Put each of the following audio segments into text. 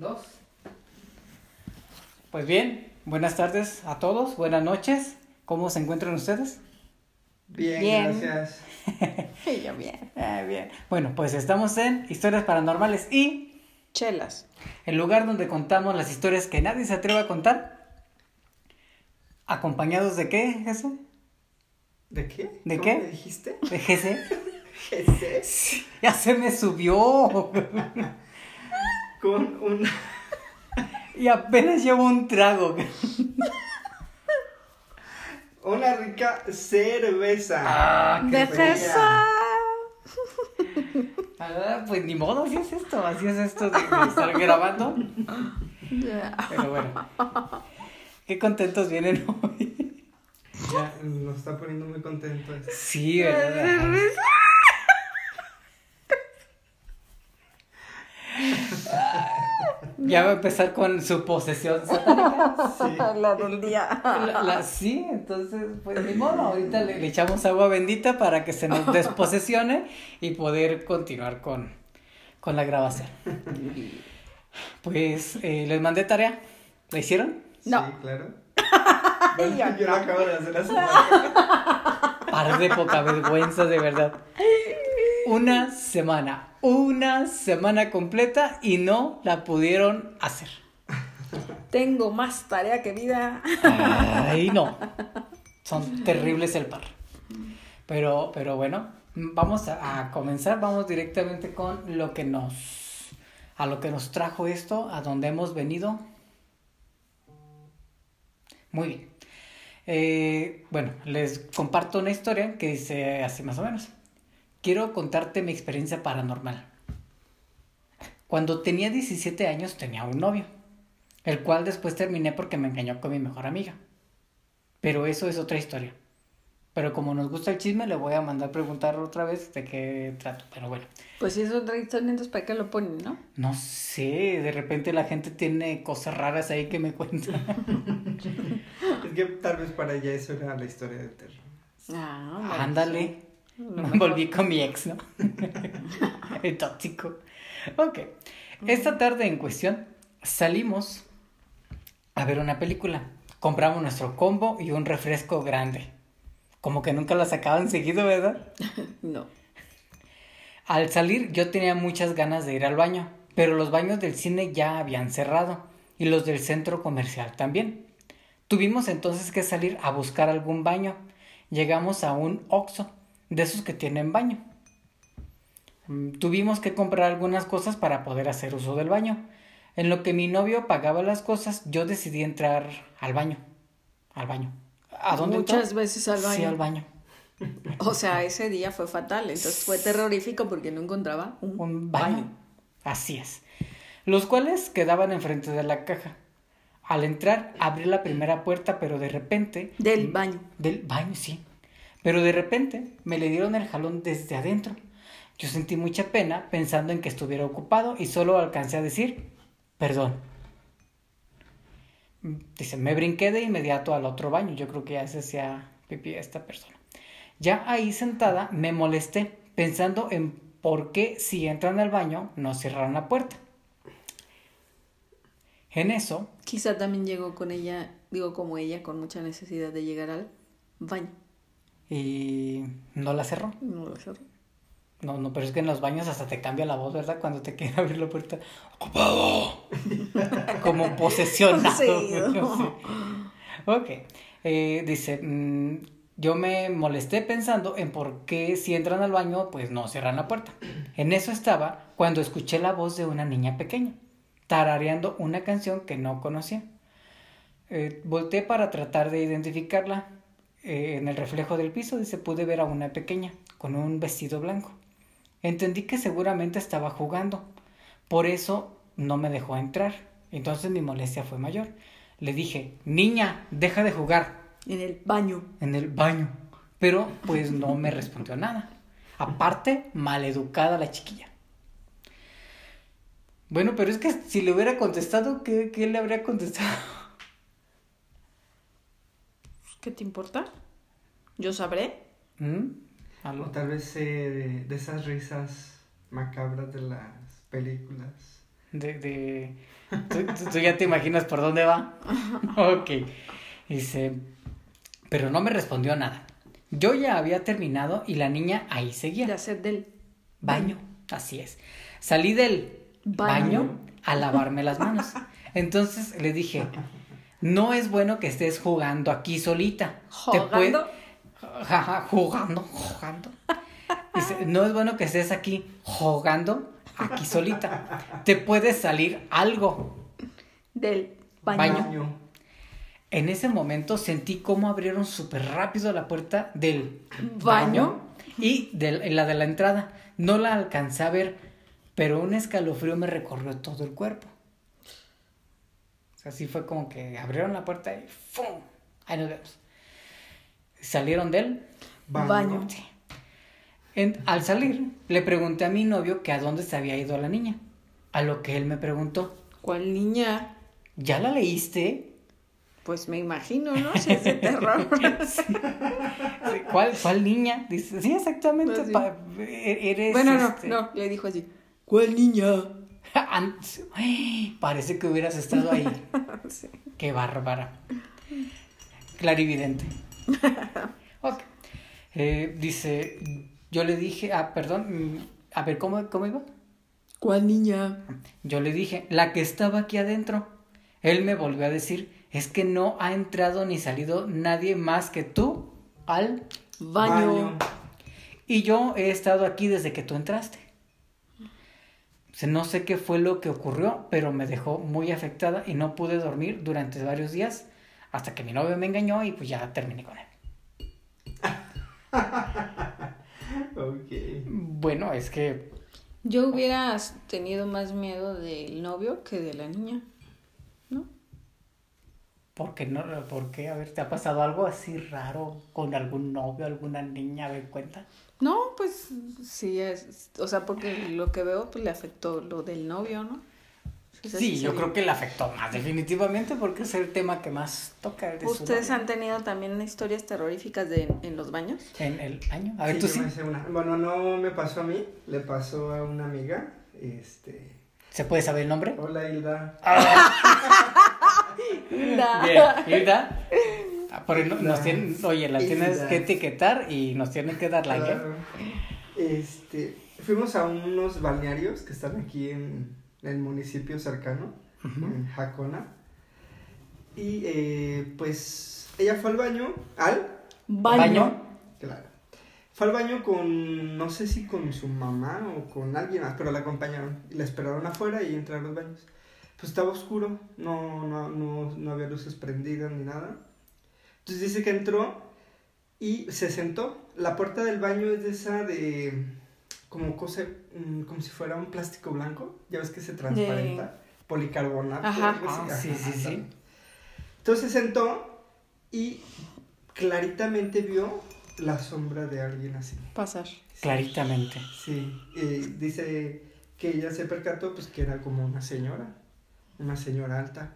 dos. Pues bien, buenas tardes a todos, buenas noches. ¿Cómo se encuentran ustedes? Bien, Bien. gracias. Y yo bien. Ah, bien. Bueno, pues estamos en Historias Paranormales y Chelas. el lugar donde contamos las historias que nadie se atreve a contar. ¿Acompañados de qué, Jesse? ¿De qué? ¿De ¿Cómo qué? me dijiste? ¿De Jesse? Jesús. Ya se me subió. Con un... Y apenas llevo un trago. una rica cerveza. Ah, qué De fresa. Ah, pues ni modo, así es esto, así es esto de, estar grabando. Ya. Pero bueno, qué contentos vienen hoy. Ya, nos está poniendo muy contento esto. Sí, ¿verdad? Ya va a empezar con su posesión satánica. Sí. La del día. La- la- sí, entonces, pues ni modo, ahorita le, le echamos agua bendita para que se nos desposesione y poder continuar con, con la grabación. Pues eh, les mandé tarea, ¿la hicieron? No. Sí, claro. Yo Bueno, yo lo no. acabo de hacer hace rato. Par de poca vergüenza, de verdad. Una semana, una semana completa y no la pudieron hacer. Tengo más tarea que vida. Ay, no. Son terribles el par. Pero, pero bueno, vamos a, a comenzar, vamos directamente con lo que nos, a lo que nos trajo esto, a donde hemos venido. Muy bien. Eh, bueno, les comparto una historia que dice así más o menos. Quiero contarte mi experiencia paranormal. Cuando tenía 17 años tenía un novio, el cual después terminé porque me engañó con mi mejor amiga. Pero eso es otra historia. Pero como nos gusta el chisme, le voy a mandar preguntar otra vez de qué trato. Pero bueno, Pues si es otra historia, entonces ¿para qué lo ponen, no? no sé, de repente la gente tiene cosas raras ahí que me cuenta. Es que tal vez para ella eso era la historia de terror. Ah, Ándale. Me mejor. volví con mi ex, ¿no? El tóxico. Ok. Esta tarde en cuestión salimos a ver una película. Compramos nuestro combo y un refresco grande. Como que nunca la sacaban seguido, ¿verdad? No. Al salir yo tenía muchas ganas de ir al baño, pero los baños del cine ya habían cerrado y los del centro comercial también. Tuvimos entonces que salir a buscar algún baño. Llegamos a un Oxxo, de esos que tienen baño. Mm, Tuvimos que comprar algunas cosas para poder hacer uso del baño. En lo que mi novio pagaba las cosas, yo decidí entrar al baño. Al baño. ¿A dónde entró? Muchas veces al baño. Sí, al baño. O sea, ese día fue fatal. Entonces fue terrorífico porque no encontraba un, un baño. Así es. Los cuales quedaban enfrente de la caja. Al entrar, abrí la primera puerta, pero de repente. Del baño. Del baño, sí. Pero de repente me le dieron el jalón desde adentro. Yo sentí mucha pena pensando en que estuviera ocupado y solo alcancé a decir, perdón. Dice, me brinqué de inmediato al otro baño. Yo creo que ya se hacía pipí esta persona. Ya ahí sentada me molesté pensando en por qué si entran al baño no cerraron la puerta. En eso, Quizá también llegó con ella, digo como ella, con mucha necesidad de llegar al baño. Y no la cerró. No lo cerró. No, no, pero es que en los baños hasta te cambia la voz, ¿verdad? Cuando te quieren abrir la puerta. ¡Ocupado! Como posesionado. Poseído. Ok. Eh, dice, mm, yo me molesté pensando en por qué si entran al baño, pues no cierran la puerta. En eso estaba cuando escuché la voz de una niña pequeña, tarareando una canción que no conocía. Eh, volteé para tratar de identificarla. Eh, en el reflejo del piso, dice, pude ver a una pequeña con un vestido blanco. Entendí que seguramente estaba jugando. Por eso no me dejó entrar. Entonces mi molestia fue mayor. Le dije, niña, deja de jugar En el baño. en el baño. Pero pues no me respondió nada. Aparte, maleducada la chiquilla. Bueno, pero es que si le hubiera contestado, ¿qué, qué le habría contestado? ¿Qué te importa? Yo sabré. ¿Mm? ¿Algo? O tal vez eh, de, de esas risas macabras de las películas. De, de... ¿Tú, tú- tú ya te imaginas por dónde va? ok. Dice, pero no me respondió nada. Yo ya había terminado y la niña ahí seguía. De hacer del Baño, así es. Salí del baño, Baño. a lavarme las manos. Entonces le dije, no es bueno que estés jugando aquí solita. ¿Jugando? Ajá, jugando, jugando. Dice, no es bueno que estés aquí jugando aquí solita. Te puede salir algo. del. Baño. En ese momento sentí cómo abrieron súper rápido la puerta del Baño. baño y de la de la entrada. No la alcancé a ver, pero un escalofrío me recorrió todo el cuerpo. O sea, Así fue como que abrieron la puerta y ¡fum! Ahí nos vemos. Salieron del Baño. Sí. En- al salir, le pregunté a mi novio que a dónde se había ido la niña. A lo que él me preguntó, ¿Cuál niña? ¿ya la leíste? Pues me imagino, ¿no? Si es de terror. Sí. ¿Cuál, ¿Cuál niña? Dice, sí, exactamente. Pues sí. pa- e- eres, bueno, no, este, no, le dijo así. ¿Cuál niña? Ay, Parece que hubieras estado ahí. Sí. Qué bárbara. Clarividente. Ok. Eh, dice, yo le dije, ah, perdón, mm, a ver, ¿cómo, cómo iba? ¿Cuál niña? Yo le dije, la que estaba aquí adentro. Él me volvió a decir, es que no ha entrado ni salido nadie más que tú al... Baño. Y yo he estado aquí desde que tú entraste. Sea, No sé qué fue lo que ocurrió, pero me dejó muy afectada y no pude dormir durante varios días hasta que mi novio me engañó y pues ya terminé con él. Bueno, es que Yo hubiera tenido más miedo del novio que de la niña. ¿No? ¿por qué no? ¿Por qué? A ver, ¿te ha pasado algo así raro con algún novio, alguna niña? A ver, cuenta. No, pues sí, es, o sea, porque lo que veo pues le afectó lo del novio, ¿no? Sea, Sí, yo sería- creo que le afectó más, definitivamente, porque es el tema que más toca. de ¿Ustedes han tenido también historias terroríficas de, en los baños? En el año. A ver, Sí, tú yo sí. me hice una. Bueno, no me pasó a mí, le pasó a una amiga. Este. ¿Se puede saber el nombre? Hola Hilda. Bien, Hilda. Ah, porque no- nos tienen, oye, la tienes que etiquetar y nos tienen que dar like. ¿eh? Claro. Este, fuimos a unos balnearios que están aquí en el municipio cercano, en Jacona. Y eh, pues ella fue al baño, al, Baño. claro, fue al baño con, no sé si con su mamá o con alguien más, pero la acompañaron y la esperaron afuera y entraron a los baños. Pues estaba oscuro, no, no, no, no había luces prendidas ni nada. Entonces dice que entró y se sentó. La puerta del baño es de esa de como cosa, mm, como si fuera un plástico blanco. Ya ves que se transparenta. Policarbonato. Ajá. algo así. Ah, sí, sí, sí. Entonces se sentó y claritamente vio la sombra de alguien así. Pasar. Claritamente. Sí, eh, dice que ella se percató pues que era como una señora, una señora alta.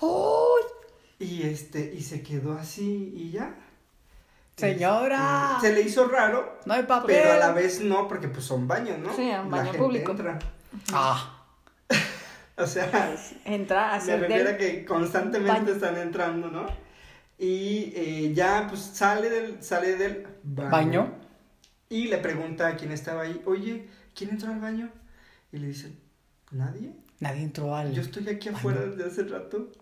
¡Oh! Y este, y se quedó así y ya. Señora. Este, se le hizo raro, No hay papel. pero a la vez no, porque pues son baños, ¿no? Sí, un La baño gente público. entra. Ah, O sea, Entra me refiero a que constantemente baño. están entrando, ¿no? Y eh, ya pues sale del, sale del baño. baño. Y le pregunta a quien estaba ahí, oye, ¿quién entró al baño? Y le dice, nadie. Nadie entró al. Yo estoy aquí afuera desde hace rato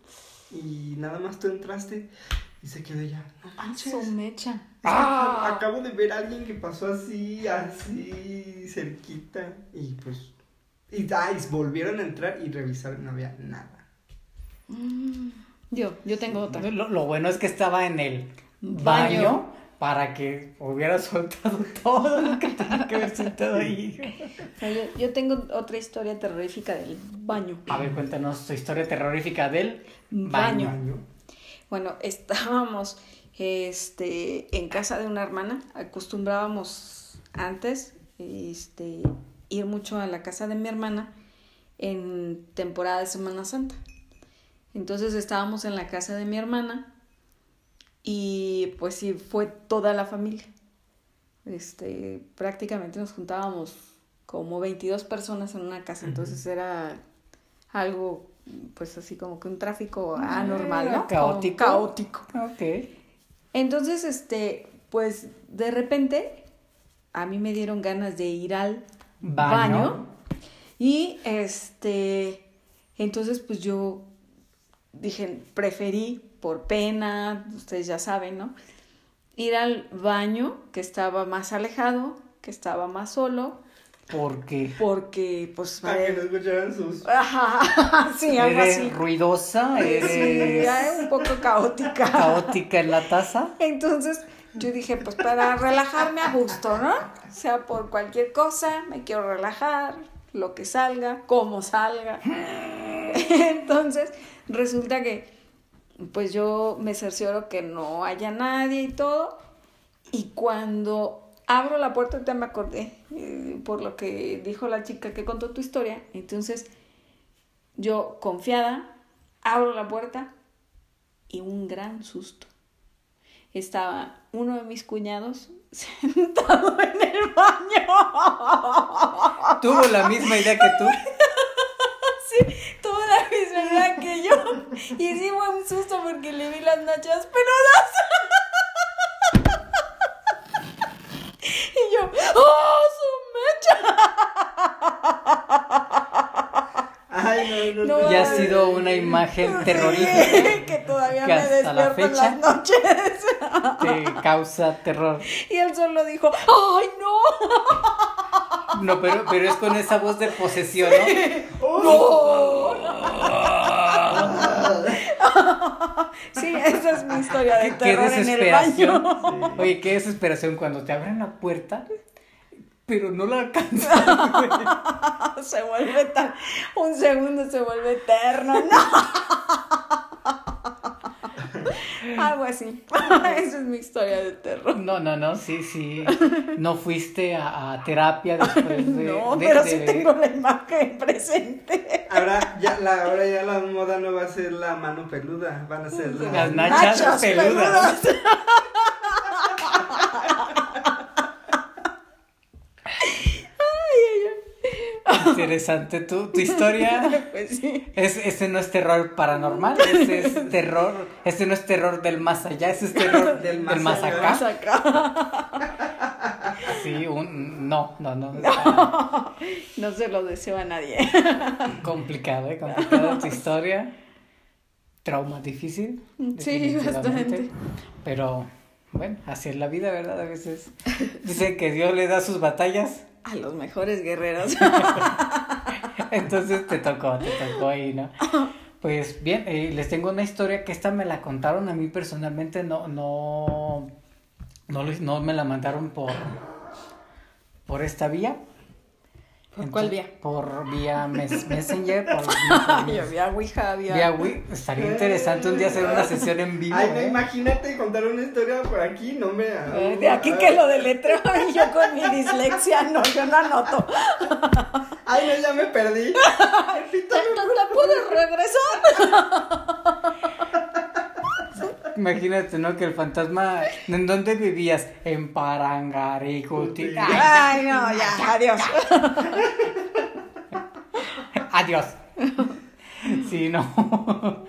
y nada más tú entraste y se quedó ya. No Ah, manches. su mecha. Ah. Acabo de ver a alguien que pasó así, así, cerquita. Y pues. Y volvieron a entrar y revisaron no había nada. Mm, Yo, yo tengo otra. Lo, lo bueno es que estaba en el baño, Baño. Para que hubiera soltado todo lo que tenía que haber soltado ahí. O sea, yo, yo tengo otra historia terrorífica del baño. A ver, cuéntanos tu historia terrorífica del baño. Baño. Bueno, estábamos este, en casa de una hermana. Acostumbrábamos antes este, ir mucho a la casa de mi hermana en temporada de Semana Santa. Entonces estábamos en la casa de mi hermana y pues sí, fue toda la familia. Este, prácticamente nos juntábamos como 22 personas en una casa, entonces era algo, pues así como que un tráfico anormal, ¿no? Caótico. Caótico. Ok. Entonces, este, pues de repente a mí me dieron ganas de ir al Baño. baño. y este, entonces pues yo dije, preferí por pena, ustedes ya saben, ¿no? Ir al baño que estaba más alejado, que estaba más solo, Porque porque pues... Para que no escucharan sus. Ajá, sí, algo eres así. ruidosa, Sí, eres ya, un poco caótica. caótica en la taza. Entonces yo dije, pues para relajarme a gusto, ¿no? O sea, por cualquier cosa, me quiero relajar, lo que salga, como salga. Entonces resulta que, pues yo me cercioro que no haya nadie y todo. Y cuando abro la puerta, ahorita me acordé, eh, por lo que dijo la chica que contó tu historia. Entonces yo, confiada, abro la puerta y un gran susto estaba uno de mis cuñados sentado en el baño. Tuvo la misma idea que tú. Sí, tuvo la misma edad que yo. Y sí fue un susto porque le vi las nachas peludas. Y yo, ¡oh, su mecha! Ay, no, no. No, no. Ya ha sido una imagen terrorífica. Sí, que todavía que me hasta la despierto en fecha- las noches. Te causa terror. Y él solo dijo, ¡ay, no! No, pero, pero es con esa voz de posesión, ¿no? Sí, esa es mi historia de Qué terror en el desesperación. baño. Oye, qué desesperación cuando te abren la puerta, pero no la alcanzas. güey. Se vuelve tan. Un segundo se vuelve eterno, ¿no? Algo así. Esa es mi historia de terror. No, no, no, sí, sí. No fuiste a, a terapia después de. No, de- pero de- sí tengo la imagen presente. Ahora ya, la, ahora ya la moda no va a ser la mano peluda, van a ser las, Las nachas peludas. Interesante tu, tu historia. Pues sí. Es, ese no es terror paranormal, ese es terror, ese no es terror del más allá, ese es terror Del del, más allá. acá. Sí, un, no, no, no, está No se lo deseo a nadie. complicado, ¿eh? Complicada tu historia. Trauma difícil. Sí, bastante. Pero, bueno, así es la vida, ¿verdad? A veces dicen que Dios le da sus batallas, A los mejores guerreros. entonces te tocó, te tocó ahí, ¿no? Pues bien, eh, les tengo una historia que esta me la contaron a mí personalmente, no, no, no, no me la mandaron por, por esta vía. ¿Por cuál vía? Por vía mes- Messenger, por, por Yo había Ouija, había. vía Wii. Estaría interesante un día hacer una sesión en vivo. Ay, no, ¿eh? imagínate contar una historia por aquí, no me. Eh, De aquí que lo deletreo y yo con mi dislexia, no, yo no anoto. Ay, no, ya me perdí. ¿Te puedes regresar? Imagínate, ¿no? Que el fantasma. ¿En dónde vivías? En Parangariguti. Ay, no, ya, adiós. Adiós. Sí, no.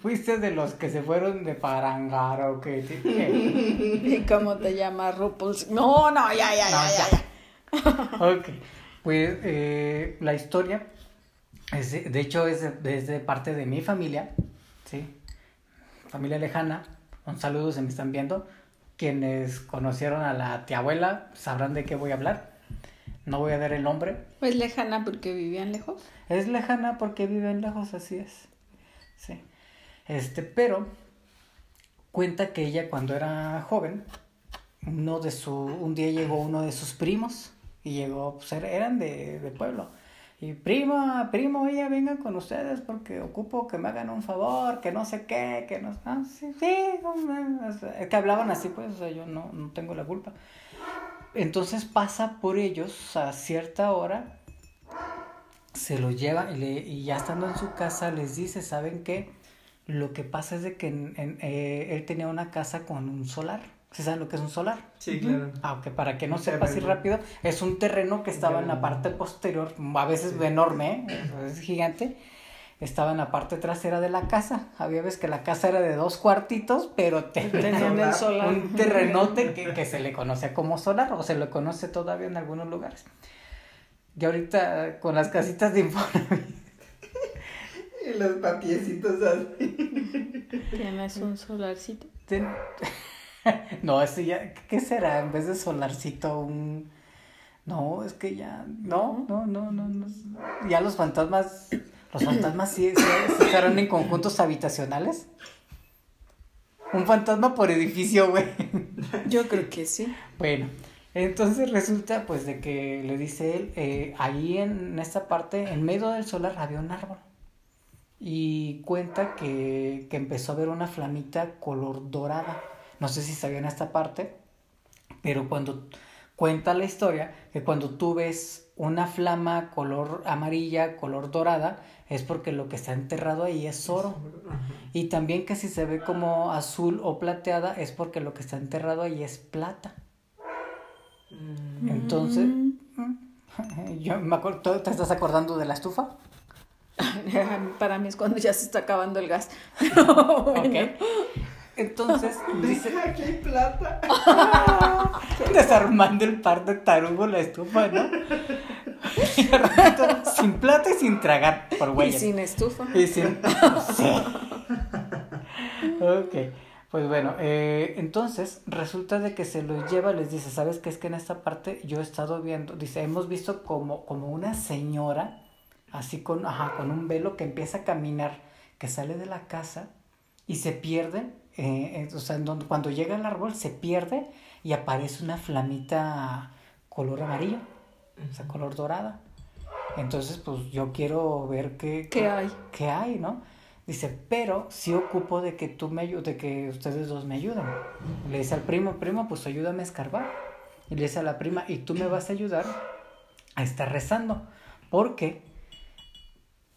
Fuiste de los que se fueron de Parangariguti. ¿Y cómo te llamas, Ruples? No, no, ya, ya, No, ya, ya. ya. Ok. Pues eh, la historia, es de, de hecho, es de, es de parte de mi familia. Familia lejana. Un saludo, se me están viendo. Quienes conocieron a la tía abuela sabrán de qué voy a hablar. No voy a dar el nombre. Pues lejana porque vivían lejos. Es lejana porque viven lejos, así es. Sí. Este, pero cuenta que ella cuando era joven, uno de su, un día llegó uno de sus primos y llegó, pues era- eran de, de pueblo. Y prima, primo, ella venga con ustedes porque ocupo que me hagan un favor, que no sé qué, que no, ah, sí, sí, es que hablaban así, pues, o sea, yo no, no tengo la culpa. Entonces pasa por ellos a cierta hora se lo lleva y, ya estando en su casa les dice, ¿saben qué? Lo que pasa es de que eh, él tenía una casa con un solar, ¿Sí saben lo que es un solar? Sí, claro. Aunque para que no Un sepa así rápido, es un terreno que estaba en la parte posterior, a veces Sí. enorme, ¿eh? es gigante. Estaba en la parte trasera de la casa. Había veces que la casa era de dos cuartitos, pero tenía Tenían el Solar. un terrenote que, que se le conoce como solar o se le conoce todavía en algunos lugares. Y ahorita con las casitas de Infonavit, Y los patiecitos así. Tienes un solarcito. ten- no, ese ya, ¿qué será? En vez de solarcito, un... No, es que ya, no, no, no, no, no. Ya los fantasmas, los fantasmas sí, sí, sí estarán en conjuntos habitacionales. Un fantasma por edificio, güey. Yo creo que sí. Bueno, entonces resulta pues de que le dice él, eh, ahí en esta parte, en medio del solar había un árbol. Y cuenta que, que empezó a ver una flamita color dorada. No sé si sabían esta parte, pero cuando cuenta la historia, que cuando tú ves una flama color amarilla, color dorada, es porque lo que está enterrado ahí es oro. Y también que si se ve como azul o plateada es porque lo que está enterrado ahí es plata. Entonces, Mm. yo me acuerdo, ¿tú ¿te estás acordando de la estufa? Para mí es cuando ya se está acabando el gas. Ok. Entonces, dice, aquí hay plata. desarmando el par de tarugo la estufa, ¿no? Y sin plata y sin tragar, por Y güeyes. sin estufa. Y sin- sí. Ok, pues bueno, eh, entonces resulta de que se los lleva, les dice, ¿sabes qué es que en esta parte yo he estado viendo? Dice, hemos visto como, como una señora, así con, ajá, con un velo que empieza a caminar, que sale de la casa y se pierde, eh, o sea, en donde, cuando llega al árbol se pierde y aparece una flamita color amarillo, o sea, color dorada. Entonces, pues yo quiero ver qué, ¿Qué hay? qué hay, ¿no? Dice, pero sí ocupo de que tú me ayudes, de que ustedes dos me ayuden. Le dice al primo, primo, pues ayúdame a escarbar. Y le dice a la prima, y tú me vas a ayudar a estar rezando. Porque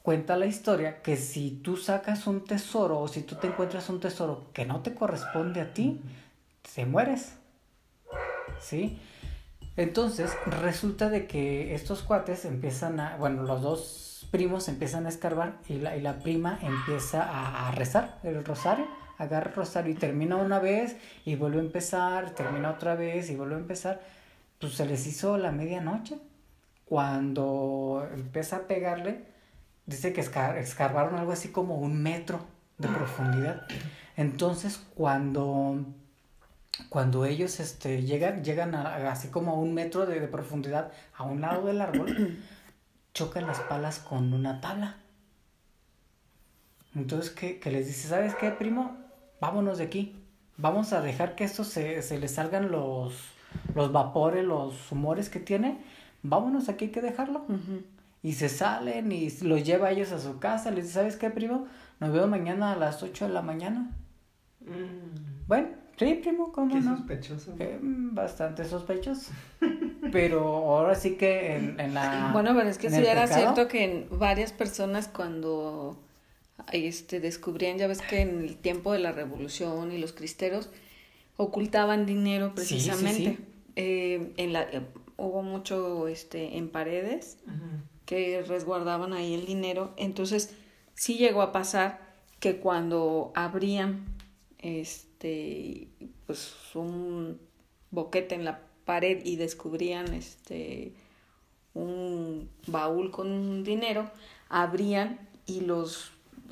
cuenta la historia que si tú sacas un tesoro o si tú te encuentras un tesoro que no te corresponde a ti, te mueres. ¿Sí? Entonces, resulta de que estos cuates empiezan a, bueno, los dos primos empiezan a escarbar y la, y la prima empieza a, a rezar el rosario, agarra el rosario y termina una vez y vuelve a empezar, termina otra vez y vuelve a empezar. Pues se les hizo la medianoche. Cuando empieza a pegarle, dice que escar- escarbaron algo así como un metro de profundidad. Entonces, cuando cuando ellos este, llegan, llegan a, así como a un metro de, de profundidad a un lado del árbol, chocan las palas con una tabla. Entonces, que, que les dice, ¿sabes qué, primo? Vámonos de aquí. Vamos a dejar que esto se, se le salgan los, los vapores, los humores que tiene. Vámonos, aquí hay que dejarlo. Ujú. Y se salen y los lleva a ellos a su casa. Les dice, ¿sabes qué, primo? Nos vemos mañana a las 8 de la mañana. Mm. Bueno, sí, primo, ¿cómo Qué no? sospechoso. Eh, bastante sospechosos. Pero ahora sí que en, en la. Bueno, pero es que el era pecado, cierto que en varias personas cuando este descubrían, ya ves que en el tiempo de la revolución y los cristeros ocultaban dinero Sí, sí, precisamente. sí. Eh, en la eh, hubo mucho este en paredes Ujú. Que resguardaban ahí el dinero. Entonces, sí llegó a pasar que cuando abrían este pues un boquete en la pared y descubrían este un baúl con dinero, abrían y los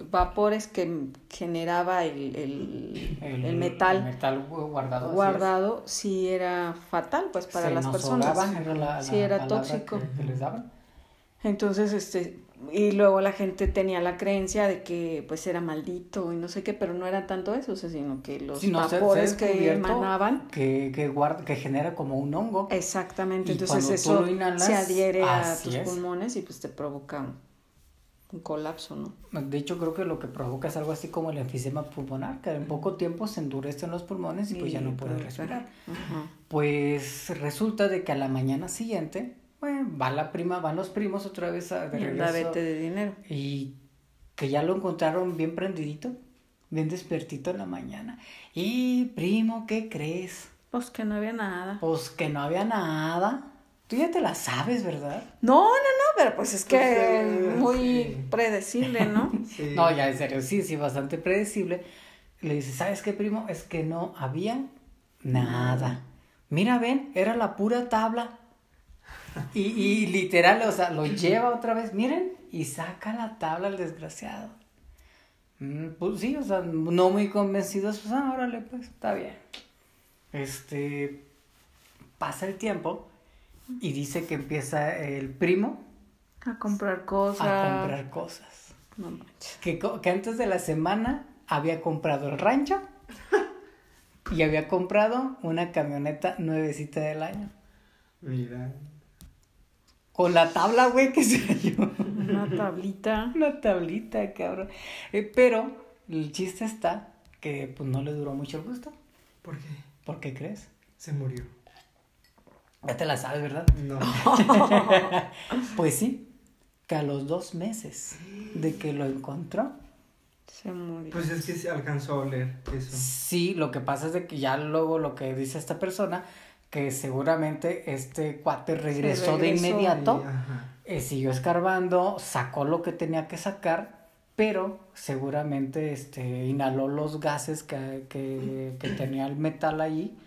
vapores que generaba el, el, el metal el metal guardado. guardado sí era fatal pues para Se las nos personas. era la, sí la era tóxico. Que, que les daban. Entonces, este, y luego la gente tenía la creencia de que pues era maldito y no sé qué, pero no era tanto eso, o sea, sino que los vapores que emanaban, Que, que, guarda, que genera como un hongo. exactamente, Y entonces eso inhalas, se adhiere a tus es. pulmones y pues te provoca un, colapso, ¿no? De hecho, creo que lo que provoca es algo así como el enfisema pulmonar, que en poco tiempo se endurecen los pulmones y pues ya no puedes respirar. Pues resulta de que a la mañana siguiente, bueno, va la prima, van los primos otra vez a, de Y regreso. de dinero. Y que ya lo encontraron bien prendidito, bien despiertito en la mañana. Y primo, ¿qué crees? Pues que no había nada. Pues que no había nada. Tú ya te la sabes, ¿verdad? No, no, no, pero pues es que Pues, eh, muy sí. predecible, ¿no? Sí. No, ya en serio, sí, sí, bastante predecible. Le dice, ¿sabes qué, primo? Es que no había nada. Mira, ven, era la pura tabla. Y, y literal, o sea, lo lleva otra vez, miren, y saca la tabla el desgraciado. Mm, Pues sí, o sea, no muy convencidos, pues ah, órale, pues, está bien. Este, pasa el tiempo y dice que empieza el primo A comprar cosas. a comprar cosas. No manches. Que, que antes de la semana había comprado el rancho y había comprado una camioneta nuevecita del año. Mira. Con la tabla, güey, que se halló. Una tablita. Una tablita, cabrón. Eh, pero el chiste está que pues no le duró mucho el gusto. ¿Por qué? ¿Por qué crees? Se murió. Ya te la sabes, ¿verdad? No. Pues sí, que a los dos meses de que lo encontró, Se murió. Pues es que se alcanzó a oler eso. Sí, lo que pasa es de que ya luego lo que dice esta persona, que seguramente este cuate regresó, de inmediato, ajá. eh, siguió escarbando, sacó lo que tenía que sacar, pero seguramente este, inhaló los gases que, que, que tenía el metal allí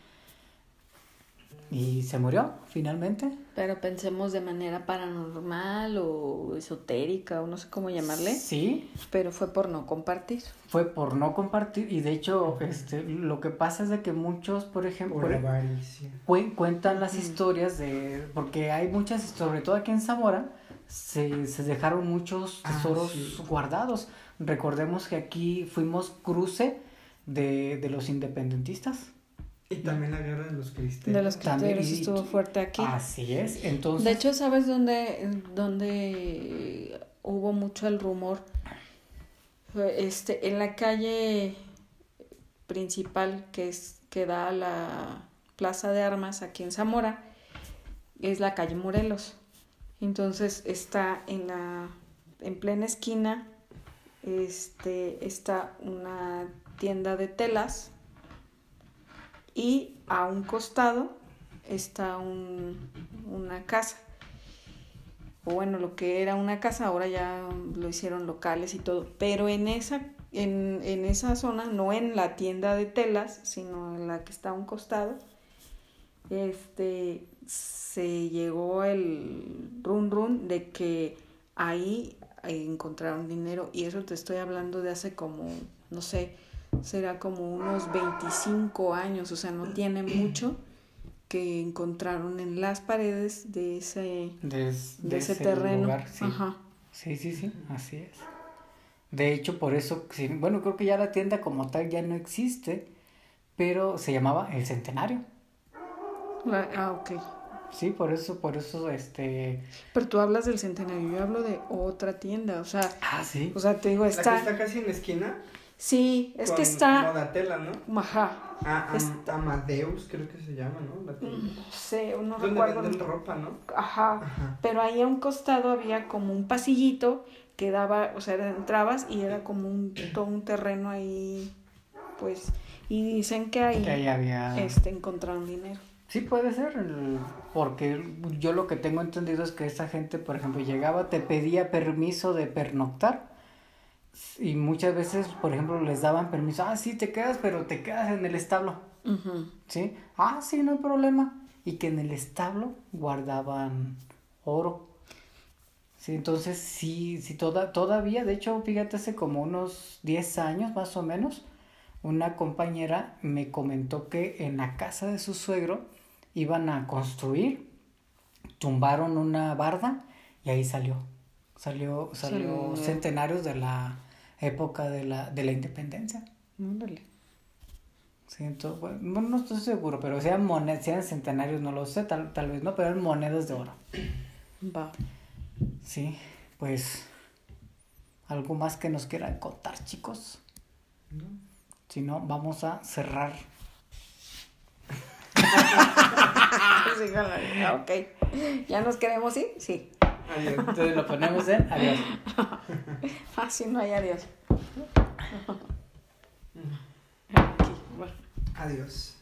y se murió finalmente. Pero pensemos de manera paranormal o esotérica o no sé cómo llamarle. Sí, Pero fue por no compartir. fue por no compartir y de hecho este, lo que pasa es de que muchos, por ejemplo... Por avaricia. Cuen- cuentan las historias de porque hay muchas sobre todo aquí en Zamora se, se dejaron muchos Ah, tesoros sí. guardados recordemos que aquí fuimos cruce de, de los independentistas Y también la guerra de los cristianos. De los y- estuvo fuerte aquí. así es entonces De hecho, ¿sabes dónde, dónde hubo mucho el rumor? Este, en la calle principal que es que da a la Plaza de Armas aquí en Zamora es la calle Morelos. Entonces está en la en plena esquina este está una tienda de telas y a un costado está un, una casa. O bueno, lo que era una casa ahora ya lo hicieron locales y todo. Pero en esa, en, en esa zona, no en la tienda de telas, sino en la que está a un costado, este se llegó el run run de que ahí encontraron dinero. Y eso te estoy hablando de hace como, no sé, será como unos 25 años, o sea, no tiene mucho que encontraron en las paredes de ese, de, de ese, terreno. lugar, sí. Ajá. sí sí sí así es de hecho por eso sí, bueno creo que ya la tienda como tal ya no existe pero se llamaba el centenario La- ah, ok. sí por eso por eso este Pero tú hablas del centenario, yo hablo de otra tienda, o sea, ah sí o sea, te digo, La que está... está casi en la esquina. Sí, es con que está... Modatela, ¿no? Ajá. Ah, Es- Amadeus, creo que se llama, ¿no? La tienda. No sé, no Donde recuerdo. venden ropa, ¿no? Ajá. Ajá. Pero ahí a un costado había como un pasillito que daba, o sea, entrabas y era como un, todo un terreno ahí, pues, y dicen que ahí, que ahí había este, encontraron dinero. Sí, puede ser, porque yo lo que tengo entendido es que esa gente, por ejemplo, llegaba, te pedía permiso de pernoctar y muchas veces, por ejemplo, les daban permiso, ah, sí, te quedas, pero te quedas en el establo. ¿sí? Ah, sí, no hay problema. Y que en el establo guardaban oro. Sí, entonces sí, sí, toda, todavía, de hecho, fíjate, hace como unos 10 años más o menos, una compañera me comentó que en la casa de su suegro iban a construir, tumbaron una barda y ahí salió. Salió, salió Salió. centenarios de la época de la, de la independencia. Ándale. Sí, entonces, bueno, no, estoy seguro, pero sean monedas, sean centenarios, no lo sé, tal, tal vez no, pero eran monedas de oro. Va. Sí, pues, ¿algo más que nos quieran contar, chicos? ¿No? Si no, vamos a cerrar. Sí, ok. ¿Ya nos queremos ir? Sí. Adiós. Entonces lo ponemos en adiós. Ah, sí, no hay adiós. Aquí, bueno. Adiós.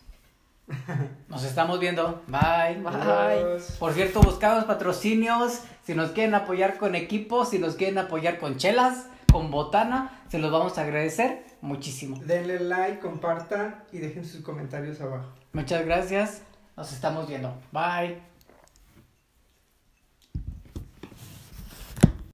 Nos estamos viendo. Bye. Bye. Adiós. Por cierto, buscamos patrocinios. Si nos quieren apoyar con equipos, si nos quieren apoyar con chelas, con botana, se los vamos a agradecer muchísimo. Denle like, compartan y dejen sus comentarios abajo. Muchas gracias. Nos estamos viendo. Bye.